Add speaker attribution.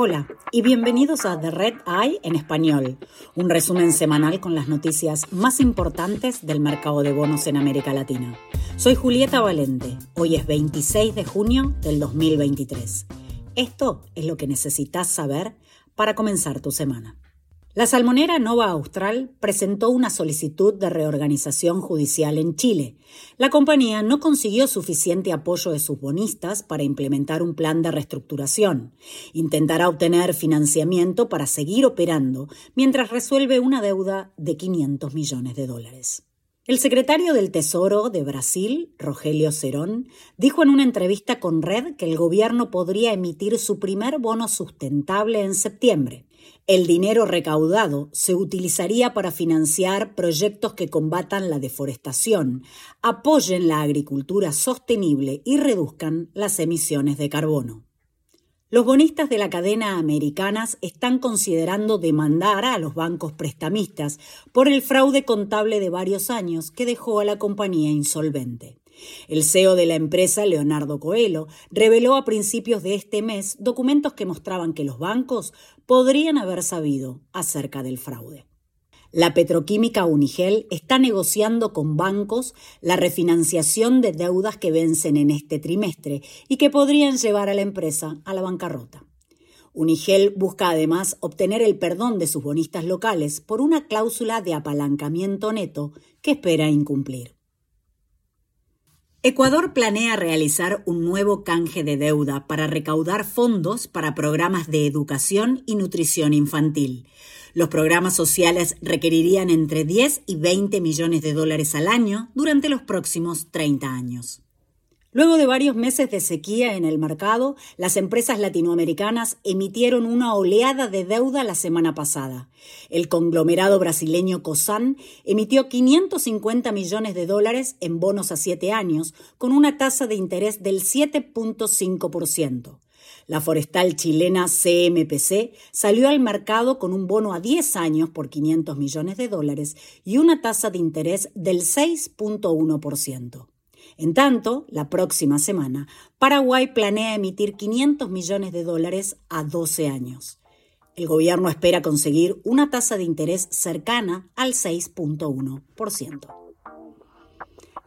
Speaker 1: Hola y bienvenidos a The Red Eye en español, un resumen semanal con las noticias más importantes del mercado de bonos en América Latina. Soy Julieta Valente, hoy es 26 de junio del 2023. Esto es lo que necesitas saber para comenzar tu semana. La salmonera Nova Austral presentó una solicitud de reorganización judicial en Chile. La compañía no consiguió suficiente apoyo de sus bonistas para implementar un plan de reestructuración. Intentará obtener financiamiento para seguir operando mientras resuelve una deuda de 500 millones de dólares. El secretario del Tesoro de Brasil, Rogelio Cerón, dijo en una entrevista con Red que el gobierno podría emitir su primer bono sustentable en septiembre. El dinero recaudado se utilizaría para financiar proyectos que combatan la deforestación, apoyen la agricultura sostenible y reduzcan las emisiones de carbono. Los bonistas de la cadena americanas están considerando demandar a los bancos prestamistas por el fraude contable de varios años que dejó a la compañía insolvente. El CEO de la empresa, Leonardo Coelho, reveló a principios de este mes documentos que mostraban que los bancos podrían haber sabido acerca del fraude. La petroquímica Unigel está negociando con bancos la refinanciación de deudas que vencen en este trimestre y que podrían llevar a la empresa a la bancarrota. Unigel busca además obtener el perdón de sus bonistas locales por una cláusula de apalancamiento neto que espera incumplir. Ecuador planea realizar un nuevo canje de deuda para recaudar fondos para programas de educación y nutrición infantil. Los programas sociales requerirían entre 10 y 20 millones de dólares al año durante los próximos 30 años. Luego de varios meses de sequía en el mercado, las empresas latinoamericanas emitieron una oleada de deuda la semana pasada. El conglomerado brasileño COSAN emitió 550 millones de dólares en bonos a siete años, con una tasa de interés del 7.5%. La forestal chilena CMPC salió al mercado con un bono a 10 años por 500 millones de dólares y una tasa de interés del 6.1%. En tanto, la próxima semana, Paraguay planea emitir 500 millones de dólares a 12 años. El gobierno espera conseguir una tasa de interés cercana al 6.1%.